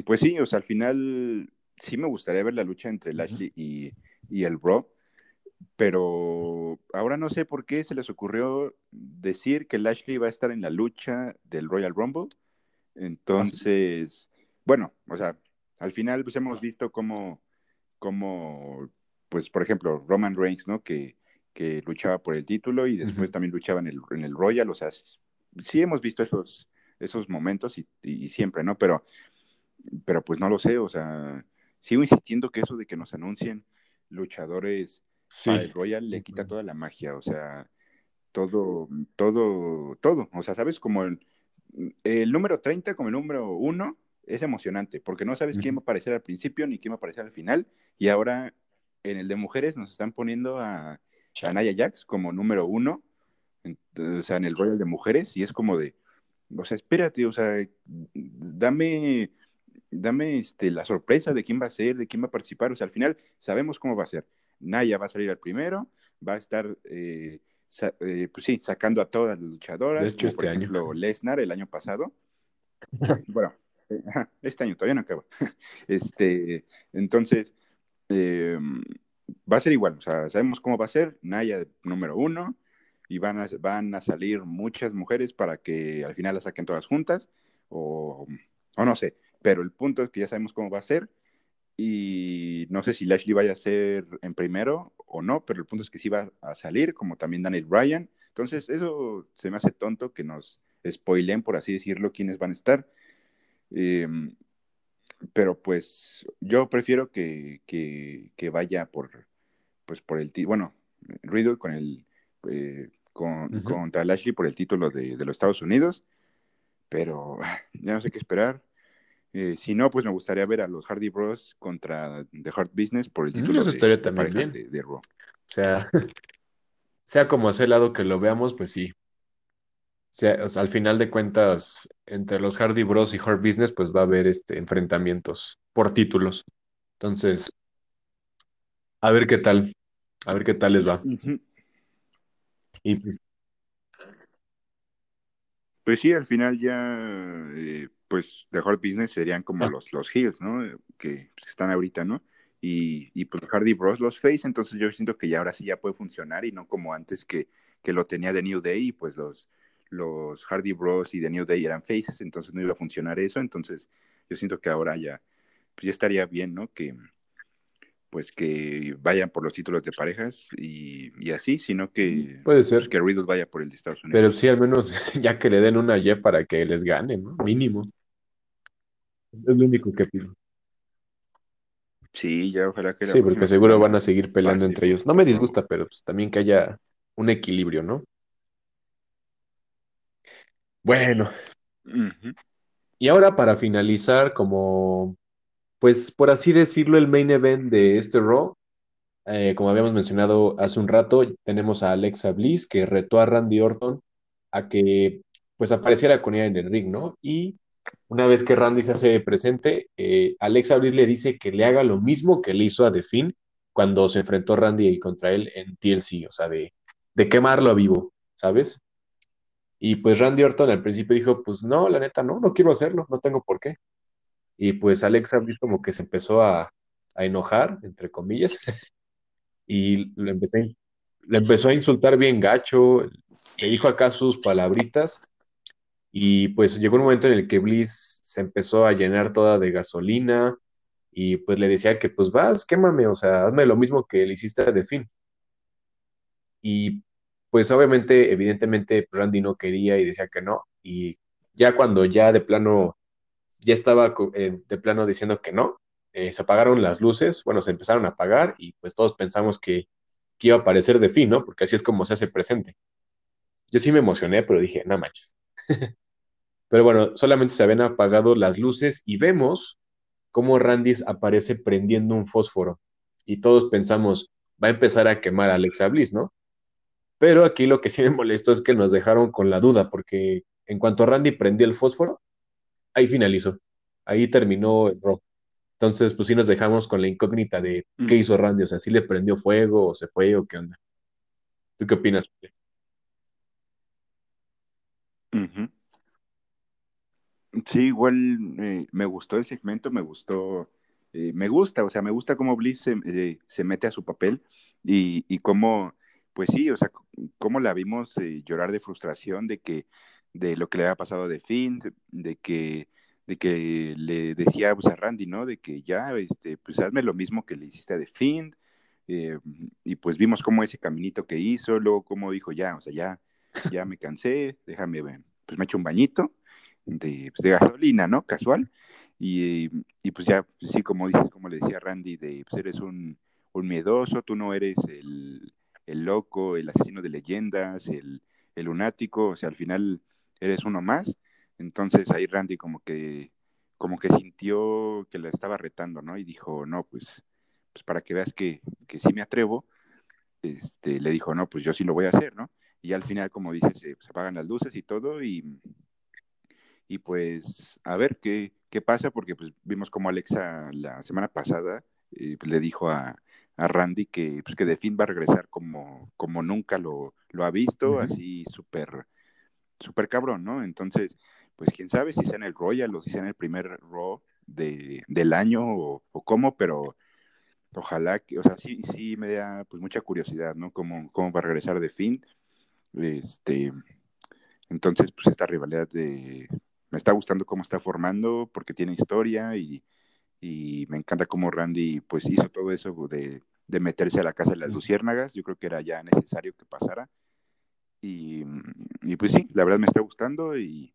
pues sí, o sea, al final, sí me gustaría ver la lucha entre Lashley y, y el Bro, pero ahora no sé por qué se les ocurrió decir que Lashley va a estar en la lucha del Royal Rumble. Entonces, bueno, o sea, al final pues hemos visto cómo, cómo pues por ejemplo, Roman Reigns, ¿no? Que, que luchaba por el título y después también luchaba en el, en el Royal, o sea, sí hemos visto esos, esos momentos y, y, siempre, ¿no? Pero, pero pues no lo sé, o sea, sigo insistiendo que eso de que nos anuncien luchadores sí. para el Royal le quita toda la magia, o sea, todo, todo, todo, o sea, ¿sabes? Como el, el número 30 como el número 1 es emocionante, porque no sabes quién va a aparecer al principio ni quién va a aparecer al final, y ahora en el de mujeres nos están poniendo a, a Naya Jax como número uno, o sea, en el Royal de mujeres, y es como de, o sea, espérate, o sea, dame, dame este, la sorpresa de quién va a ser, de quién va a participar, o sea, al final sabemos cómo va a ser. Naya va a salir al primero, va a estar, eh, eh, pues sí, sacando a todas las luchadoras, de hecho, como, este por ejemplo, Lesnar el año pasado. bueno, eh, este año todavía no acaba. este, entonces, eh, va a ser igual, o sea, sabemos cómo va a ser, Naya número uno, y van a, van a salir muchas mujeres para que al final las saquen todas juntas, o, o no sé, pero el punto es que ya sabemos cómo va a ser, y no sé si Lashley vaya a ser en primero o no, pero el punto es que sí va a salir, como también Daniel Bryan, entonces eso se me hace tonto que nos spoilen, por así decirlo, quiénes van a estar. Eh, pero pues yo prefiero que, que, que, vaya por pues por el bueno Riddle con el eh, con, uh -huh. contra Lashley por el título de, de, los Estados Unidos pero ya no sé qué esperar eh, si no pues me gustaría ver a los Hardy Bros contra The Hard Business por el título Eso de, también bien. De, de, Raw o sea sea como ese lado que lo veamos pues sí o sea, o sea, al final de cuentas, entre los Hardy Bros y Hard Business, pues va a haber este enfrentamientos por títulos. Entonces, a ver qué tal, a ver qué tal les va. Uh -huh. Y pues sí, al final ya, eh, pues The Hard Business serían como ah. los, los heels, ¿no? Que están ahorita, ¿no? Y, y pues Hardy Bros los face, entonces yo siento que ya ahora sí ya puede funcionar y no como antes que, que lo tenía de New Day y pues los los Hardy Bros y The New Day eran faces, entonces no iba a funcionar eso, entonces yo siento que ahora ya, pues ya estaría bien, ¿no? Que pues que vayan por los títulos de parejas y, y así, sino que puede ser pues, que Riddle vaya por el de Estados Unidos. Pero sí, al menos ya que le den una Jeff para que les gane, ¿no? Mínimo. Es lo único que pido. Sí, ya ojalá que Sí, porque seguro van a seguir peleando pase, entre ellos. No me disgusta, pero pues también que haya un equilibrio, ¿no? Bueno. Uh -huh. Y ahora para finalizar, como, pues por así decirlo, el main event de este Raw, eh, como habíamos mencionado hace un rato, tenemos a Alexa Bliss que retó a Randy Orton a que pues apareciera con ella en el ring, ¿no? Y una vez que Randy se hace presente, eh, Alexa Bliss le dice que le haga lo mismo que le hizo a The Finn cuando se enfrentó Randy contra él en TLC, o sea, de, de quemarlo a vivo, ¿sabes? Y pues Randy Orton al principio dijo, pues no, la neta no, no quiero hacerlo, no tengo por qué. Y pues Alexa Bliss como que se empezó a, a enojar, entre comillas, y le, empecé, le, empezó a insultar bien gacho, le dijo acá sus palabritas, y pues llegó un momento en el que Bliss se empezó a llenar toda de gasolina, y pues le decía que pues vas, quémame, o sea, hazme lo mismo que le hiciste a The Finn. Y pues obviamente, evidentemente, Randy no quería y decía que no, y ya cuando ya de plano, ya estaba eh, de plano diciendo que no, eh, se apagaron las luces, bueno, se empezaron a apagar y pues todos pensamos que, que iba a aparecer de fin, ¿no? Porque así es como se hace presente. Yo sí me emocioné, pero dije, no manches. pero bueno, solamente se habían apagado las luces y vemos cómo Randy aparece prendiendo un fósforo y todos pensamos, va a empezar a quemar a Alexa Bliss, ¿no? Pero aquí lo que sí me molestó es que nos dejaron con la duda, porque en cuanto Randy prendió el fósforo, ahí finalizó. Ahí terminó el rock. Entonces, pues sí nos dejamos con la incógnita de qué hizo Randy, o sea, si le prendió fuego o se fue o qué onda. ¿Tú qué opinas? Uh -huh. Sí, igual eh, me gustó el segmento, me gustó eh, me gusta, o sea, me gusta cómo Bliss se, eh, se mete a su papel y, y cómo, pues sí, o sea, cómo la vimos llorar de frustración de que, de lo que le había pasado de Finn, de que, de que le decía pues, a Randy, ¿no? De que ya, este, pues hazme lo mismo que le hiciste a The eh, y pues vimos cómo ese caminito que hizo, luego cómo dijo, ya, o sea, ya, ya me cansé, déjame, pues me echo un bañito de, pues, de gasolina, ¿no? Casual. Y, y, pues ya, pues, sí, como dices, como le decía Randy, de, pues eres un, un miedoso, tú no eres el, el, loco, el asesino de leyendas, el, el lunático, o sea, al final eres uno más. Entonces ahí Randy como que, como que sintió que la estaba retando, ¿no? Y dijo, no, pues, pues para que veas que, que sí me atrevo, este, le dijo, no, pues yo sí lo voy a hacer, ¿no? Y al final, como dices, se, se apagan las luces y todo, y, y pues a ver qué, qué pasa, porque pues vimos como Alexa la semana pasada eh, pues, le dijo a, a, Randy que, pues, que The Finn va a regresar como, como nunca lo, lo ha visto, uh -huh. así súper súper cabrón, ¿no? Entonces, pues quién sabe si sea en el Royal o si sea en el primer Raw de, del año o, o, cómo, pero ojalá que, o sea, sí, sí me da pues mucha curiosidad, ¿no? Cómo, cómo va a regresar de Finn. Este, entonces, pues esta rivalidad de, me está gustando cómo está formando porque tiene historia y, y me encanta cómo Randy pues hizo todo eso de, de, meterse a la casa de las luciérnagas. Yo creo que era ya necesario que pasara. Y, y, pues sí, la verdad me está gustando y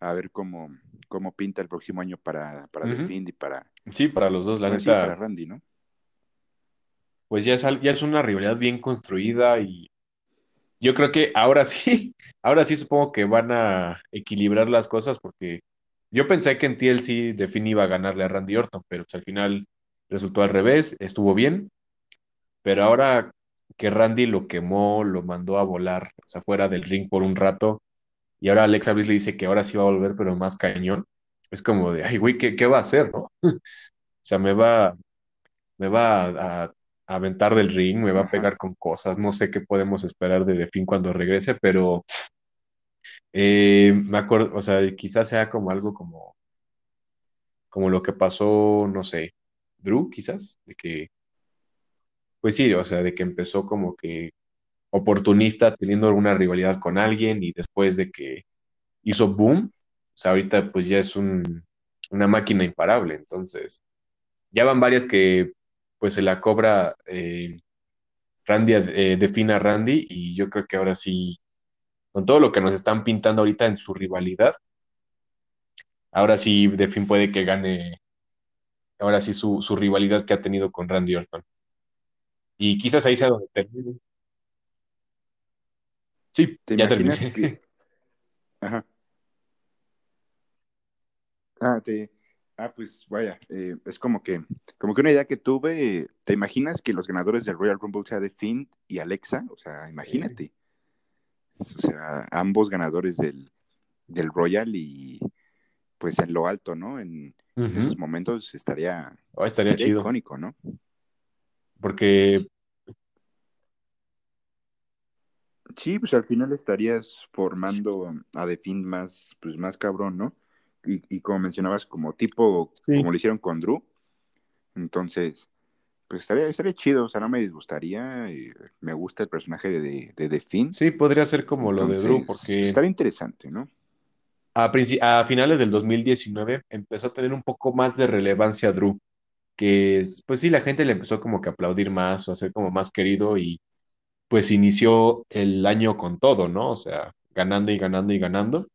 a ver cómo, cómo pinta el próximo año para, para uh -huh. Y para... Sí, para los dos, la pues, neta. Sí, para Randy, ¿no? Pues ya es, ya es una rivalidad bien construida y yo creo que ahora sí, ahora sí supongo que van a equilibrar las cosas porque yo pensé que en TLC The Fiend iba a ganarle a Randy Orton, pero pues al final resultó al revés, estuvo bien, pero ahora que Randy lo quemó, lo mandó a volar, o sea, fuera del ring por un rato, y ahora Alexa Bliss le dice que ahora sí va a volver, pero más cañón. Es como de, ay, güey, ¿qué, ¿qué, va a hacer, no? o sea, me va, me va a, a, aventar del ring, me va a pegar con cosas, no sé qué podemos esperar de The Fin cuando regrese, pero eh, me acuerdo, o sea, quizás sea como algo como, como lo que pasó, no sé, Drew, quizás, de que pues sí, o sea, de que empezó como que oportunista teniendo alguna rivalidad con alguien y después de que hizo boom, o sea, ahorita pues ya es un, una máquina imparable, entonces ya van varias que pues se la cobra eh, Randy, eh, defina Randy y yo creo que ahora sí, con todo lo que nos están pintando ahorita en su rivalidad, ahora sí Defin puede que gane, ahora sí su, su rivalidad que ha tenido con Randy Orton. Y quizás ahí sea donde termine. Sí, ¿Te ya imaginas terminé. que... Ajá. Ah, te... ah, pues vaya, eh, es como que, como que una idea que tuve, ¿te imaginas que los ganadores del Royal Rumble sea de Finn y Alexa? O sea, imagínate. O sea, ambos ganadores del, del Royal y pues en lo alto, ¿no? En, uh -huh. en esos momentos estaría, oh, estaría, estaría chido. icónico, ¿no? Porque Sí, pues al final estarías formando a The Fiend más, pues más cabrón, ¿no? Y, y como mencionabas, como tipo, sí. como lo hicieron con Drew. Entonces, pues estaría, estaría chido, o sea, no me disgustaría. me gusta el personaje de, de, de The Fiend. Sí, podría ser como Entonces, lo de Drew, porque. Estaría interesante, ¿no? A, a finales del 2019 empezó a tener un poco más de relevancia Drew. Que, es, pues sí, la gente le empezó como que aplaudir más o a ser como más querido y pues inició el año con todo, ¿no? O sea, ganando y ganando y ganando.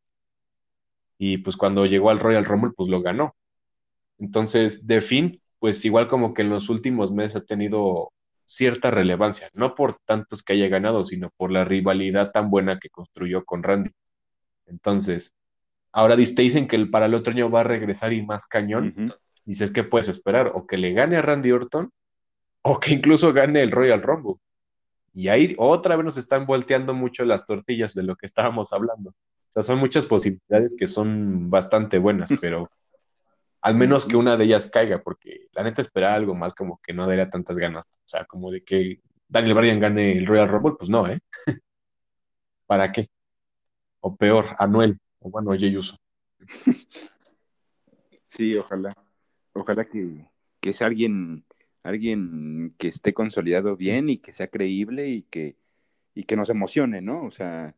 Y pues cuando llegó al Royal Rumble, pues lo ganó. Entonces, de fin, pues igual como que en los últimos meses ha tenido cierta relevancia, no por tantos que haya ganado, sino por la rivalidad tan buena que construyó con Randy. Entonces, ahora dicen que el, para el otro año va a regresar y más cañón. Dices, ¿qué puedes esperar? O que le gane a Randy Orton, o que incluso gane el Royal Rumble. Y ahí otra vez nos están volteando mucho las tortillas de lo que estábamos hablando. O sea, son muchas posibilidades que son bastante buenas, pero al menos que una de ellas caiga, porque la neta esperar algo más como que no daría tantas ganas. O sea, como de que Daniel Bryan gane el Royal Rumble, pues no, ¿eh? ¿Para qué? O peor, Anuel, o bueno, Jey Uso. Sí, ojalá. Ojalá que, que es alguien, alguien que esté consolidado bien y que sea creíble y que, y que nos emocione, ¿no? O sea,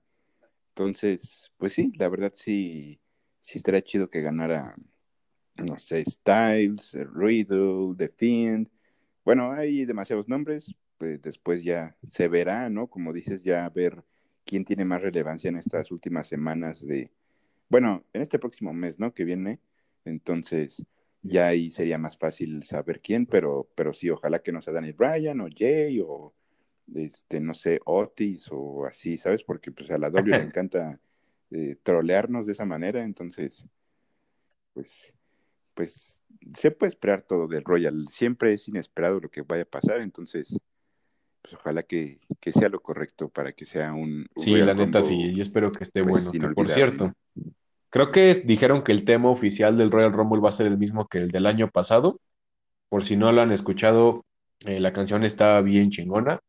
entonces, pues sí, la verdad sí, sí estaría chido que ganara, no sé, Styles, Riddle, The Fiend. Bueno, hay demasiados nombres, pues después ya se verá, ¿no? Como dices, ya ver quién tiene más relevancia en estas últimas semanas de, bueno, en este próximo mes, ¿no? Que viene. Entonces, ya ahí sería más fácil saber quién, pero, pero sí, ojalá que no sea Daniel Bryan o Jay o, este, no sé, Otis o así, ¿sabes? Porque pues a la W le encanta eh, trolearnos de esa manera, entonces, pues, pues se puede esperar todo del Royal. Siempre es inesperado lo que vaya a pasar, entonces, pues ojalá que, que sea lo correcto para que sea un... un Sí, Royal la neta Rumble, sí, yo espero que esté pues, bueno. Que, por cierto, ¿no? Creo que dijeron que el tema oficial del Royal Rumble va a ser el mismo que el del año pasado. Por si no lo han escuchado, eh, la canción está bien chingona.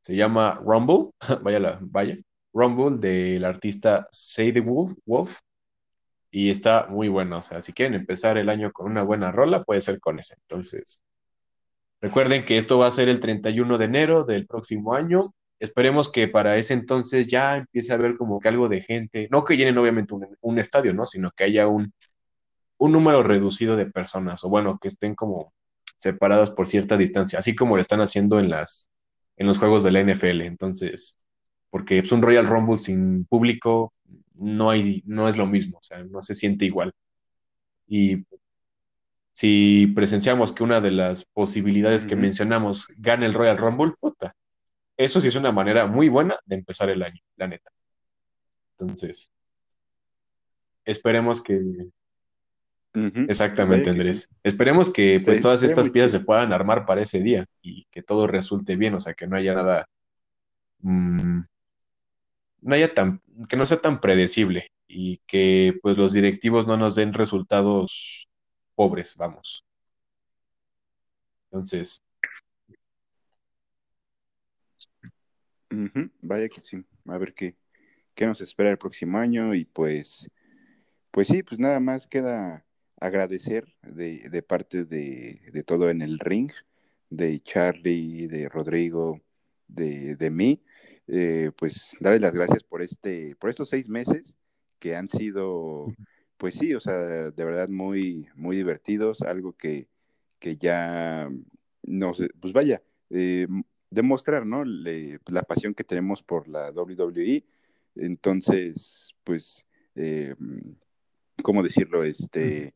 Se llama Rumble, vaya, la, vaya, Rumble del artista Say the Wolf, Wolf, y está muy bueno. O sea, si quieren empezar el año con una buena rola, puede ser con esa. Entonces, recuerden que esto va a ser el 31 de enero del próximo año. Esperemos que para ese entonces ya empiece a haber como que algo de gente, no que llenen obviamente un, un estadio, ¿no? Sino que haya un, un número reducido de personas, o bueno, que estén como separadas por cierta distancia, así como lo están haciendo en las, en los juegos de la NFL. Entonces, porque pues, un Royal Rumble sin público no hay, no es lo mismo, o sea, no se siente igual. Y si presenciamos que una de las posibilidades que mencionamos gane el Royal Rumble, puta, eso sí es una manera muy buena de empezar el año, la neta. Entonces, esperemos que, exactamente, sí. Andrés, esperemos que pues todas estas piezas se puedan armar para ese día y que todo resulte bien, o sea, que no haya nada, mm, no haya tan, que no sea tan predecible y que pues los directivos no nos den resultados pobres, vamos. Entonces, Vaya que sí. A ver qué, qué nos espera el próximo año y pues, pues sí, pues nada más queda agradecer de, de parte de, de todo en el ring, de Charlie, de Rodrigo, de, de mí, eh, pues darles las gracias por este, por estos seis meses que han sido, pues sí, o sea, de verdad muy, muy divertidos, algo que, que ya no sé, pues vaya, eh, demostrar, ¿no? Le, la pasión que tenemos por la WWE. Entonces, pues, eh, ¿cómo decirlo? Este,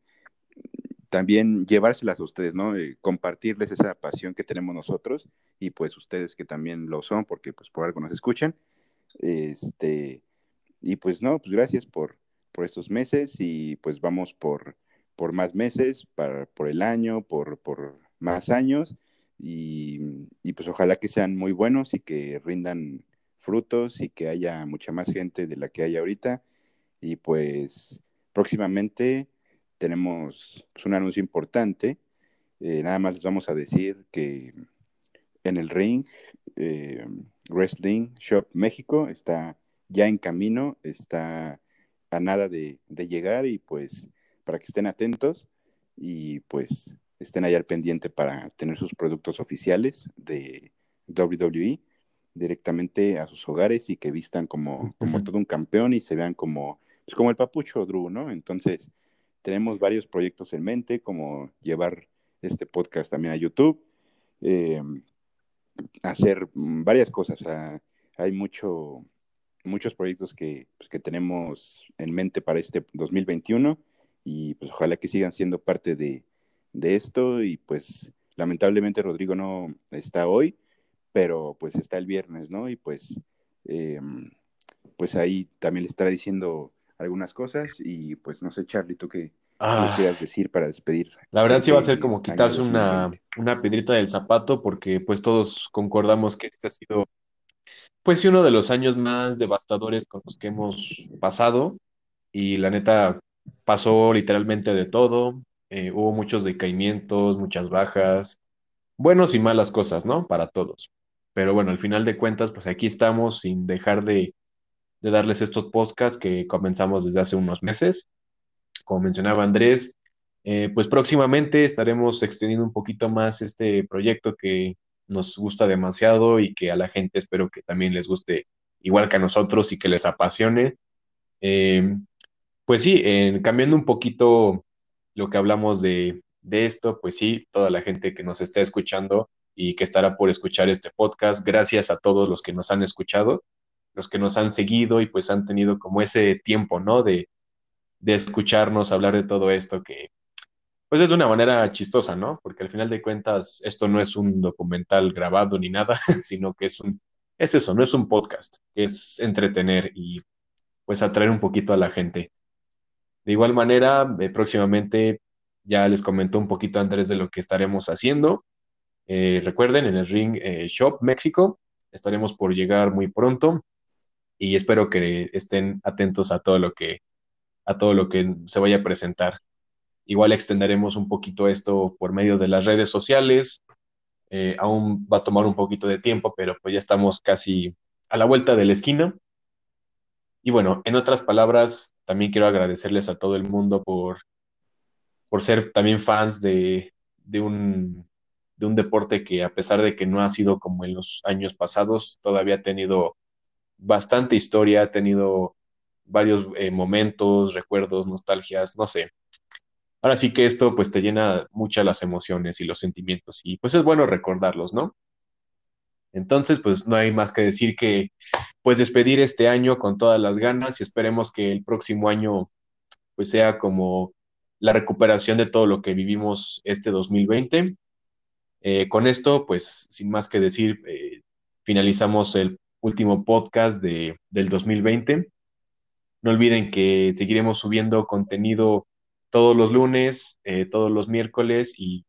también llevárselas a ustedes, ¿no? Eh, compartirles esa pasión que tenemos nosotros y pues ustedes que también lo son, porque pues por algo nos escuchan. Este, y pues no, pues gracias por, por estos meses y pues vamos por, por más meses, para, por el año, por, por más años y, pues ojalá que sean muy buenos y que rindan frutos y que haya mucha más gente de la que hay ahorita y pues próximamente tenemos pues, un anuncio importante. Eh, nada más les vamos a decir que en el ring, eh, Wrestling Shop México está ya en camino, está a nada de, llegar y pues para que estén atentos y pues estén ahí al pendiente para tener sus productos oficiales de WWE directamente a sus hogares y que vistan como, como todo un campeón y se vean como, pues como el papucho Drew, ¿no? Entonces, tenemos varios proyectos en mente, como llevar este podcast también a YouTube, eh, hacer varias cosas. O sea, hay mucho, muchos proyectos que, pues, que tenemos en mente para este 2021 y pues ojalá que sigan siendo parte de, de esto y pues lamentablemente Rodrigo no está hoy, pero pues está el viernes, ¿no? Y pues, eh, pues ahí también le estará diciendo algunas cosas y pues no sé, Charlie, tú qué, ah, quieras decir para despedir la verdad sí va a ser este como quitarse una, 2020. una piedrita del zapato porque pues todos concordamos que este ha sido pues sí uno de los años más devastadores con los que hemos pasado y la neta pasó literalmente de todo, eh, hubo muchos decaimientos, muchas bajas, buenos y malas cosas, ¿no? Para todos. Pero bueno, al final de cuentas, pues aquí estamos sin dejar de, de darles estos podcasts que comenzamos desde hace unos meses. Como mencionaba Andrés, Eh, pues próximamente estaremos extendiendo un poquito más este proyecto que nos gusta demasiado y que a la gente espero que también les guste igual que a nosotros y que les apasione. Eh, pues sí, cambiando un poquito lo que hablamos de, de esto, pues sí, toda la gente que nos está escuchando y que estará por escuchar este podcast, gracias a todos los que nos han escuchado, los que nos han seguido y pues han tenido como ese tiempo, ¿no? De, de escucharnos hablar de todo esto que pues es de una manera chistosa, ¿no? Porque al final de cuentas esto no es un documental grabado ni nada, sino que es un, es eso, no es un podcast, es entretener y pues atraer un poquito a la gente. De igual manera, eh, próximamente ya les comentó un poquito antes de lo que estaremos haciendo. Eh, recuerden, en el Ring eh, Shop México estaremos por llegar muy pronto y espero que estén atentos a todo lo que a todo lo que se vaya a presentar. Igual extenderemos un poquito esto por medio de las redes sociales. aún va a tomar un poquito de tiempo, pero pues ya estamos casi a la vuelta de la esquina. Y bueno, en otras palabras, también quiero agradecerles a todo el mundo por, por ser también fans de, un, de un deporte que a pesar de que no ha sido como en los años pasados, todavía ha tenido bastante historia, ha tenido varios eh, momentos, recuerdos, nostalgias, no sé. Ahora sí que esto pues te llena muchas las emociones y los sentimientos y pues es bueno recordarlos, ¿no? Entonces, pues no hay más que decir que pues despedir este año con todas las ganas y esperemos que el próximo año pues sea como la recuperación de todo lo que vivimos este 2020. Eh, con esto, pues sin más que decir, eh, finalizamos el último podcast de, del 2020. No olviden que seguiremos subiendo contenido todos los lunes, eh, todos los miércoles y,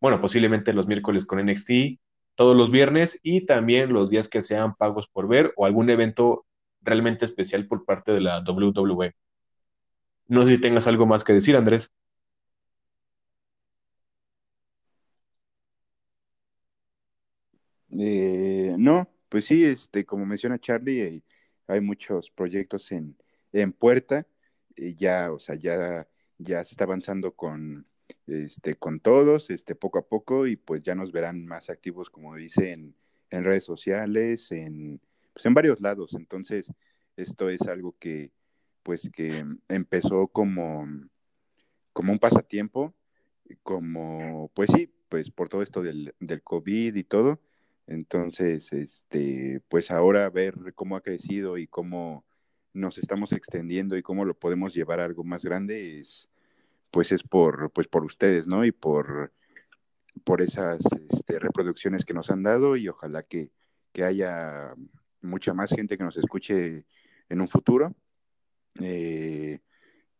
bueno, posiblemente los miércoles con NXT todos los viernes y también los días que sean pagos por ver o algún evento realmente especial por parte de la WWE. No sé si tengas algo más que decir, Andrés. Eh, no, pues sí, este, como menciona Charlie, eh, hay muchos proyectos en, puerta, y ya, o sea, ya, ya se está avanzando con, este, con todos, este, poco a poco, y pues ya nos verán más activos, como dice, en, redes sociales, en, pues en varios lados. Entonces, esto es algo que, pues, que empezó como, como un pasatiempo, como, pues sí, pues por todo esto del, del COVID y todo. Entonces, este, pues ahora ver cómo ha crecido y cómo nos estamos extendiendo y cómo lo podemos llevar a algo más grande es, pues es por, pues por ustedes, ¿no? Y por, por esas este, reproducciones que nos han dado y ojalá que, haya mucha más gente que nos escuche en un futuro. Eh,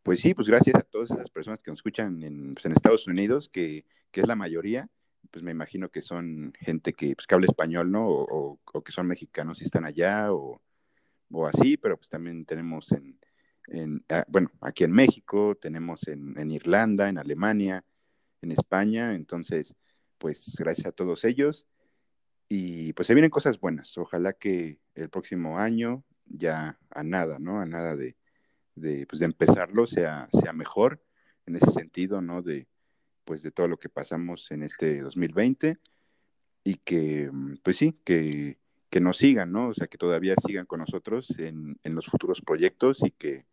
pues sí, pues gracias a todas esas personas que nos escuchan en, pues Estados Unidos, que, es la mayoría, pues me imagino que son gente que, pues, habla español, ¿no? O, que son mexicanos y están allá, o, o así, pero pues también tenemos en, Ah, bueno, aquí en México, tenemos en, Irlanda, en Alemania, en España, entonces, pues gracias a todos ellos. Y pues se vienen cosas buenas. Ojalá que el próximo año ya a nada, ¿no? A nada de, de, pues, de empezarlo sea, sea mejor en ese sentido, ¿no? De, pues de todo lo que pasamos en este 2020 y que, pues sí, que, que nos sigan, ¿no? O sea, que todavía sigan con nosotros en, en los futuros proyectos y que,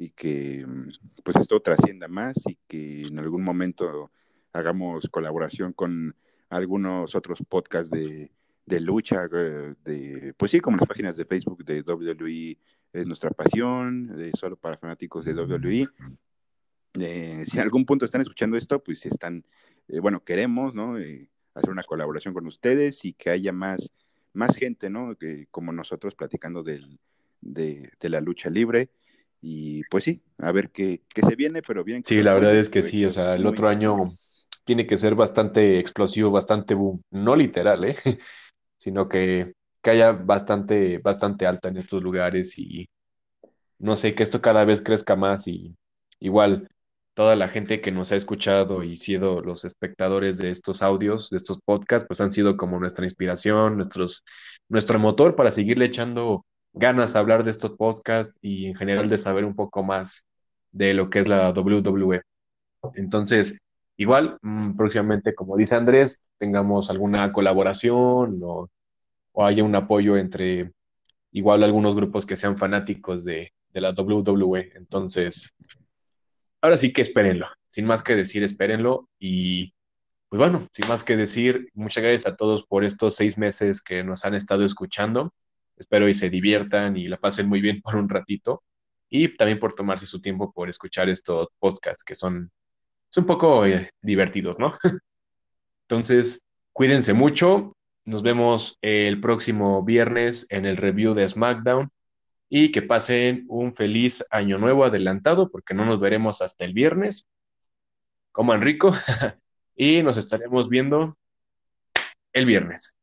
y que mm, pues esto trascienda más y que en algún momento hagamos colaboración con algunos otros podcasts de, lucha, eh, de, pues sí, como las páginas de Facebook de WWE es nuestra pasión, de solo para fanáticos de WWE. Eh, si en algún punto están escuchando esto, pues están, eh, bueno, queremos, ¿no? hacer una colaboración con ustedes y que haya más, más gente, ¿no? Que, como nosotros platicando del, de, de la lucha libre. Y pues sí, a ver qué, se viene, pero bien. Sí, la verdad es que sí, o sea, el otro año tiene que ser bastante explosivo, bastante boom, no literal, ¿eh? sino que, que haya bastante, bastante alta en estos lugares y no sé, que esto cada vez crezca más y igual toda la gente que nos ha escuchado y sido los espectadores de estos audios, de estos podcasts, pues han sido como nuestra inspiración, nuestros, nuestro motor para seguirle echando ganas de hablar de estos podcasts y en general de saber un poco más de lo que es la WWE. Entonces, igual, mm, próximamente, como dice Andrés, tengamos alguna colaboración o, o haya un apoyo entre igual algunos grupos que sean fanáticos de, de la WWE. Entonces, ahora sí que espérenlo. Sin más que decir, espérenlo. Y pues bueno, sin más que decir, muchas gracias a todos por estos seis meses que nos han estado escuchando. Espero y se diviertan y la pasen muy bien por un ratito. Y también por tomarse su tiempo por escuchar estos podcasts que son, un poco eh, divertidos, ¿no? Entonces, cuídense mucho. Nos vemos el próximo viernes en el review de SmackDown y que pasen un feliz año nuevo adelantado porque no nos veremos hasta el viernes. Coman rico y nos estaremos viendo el viernes.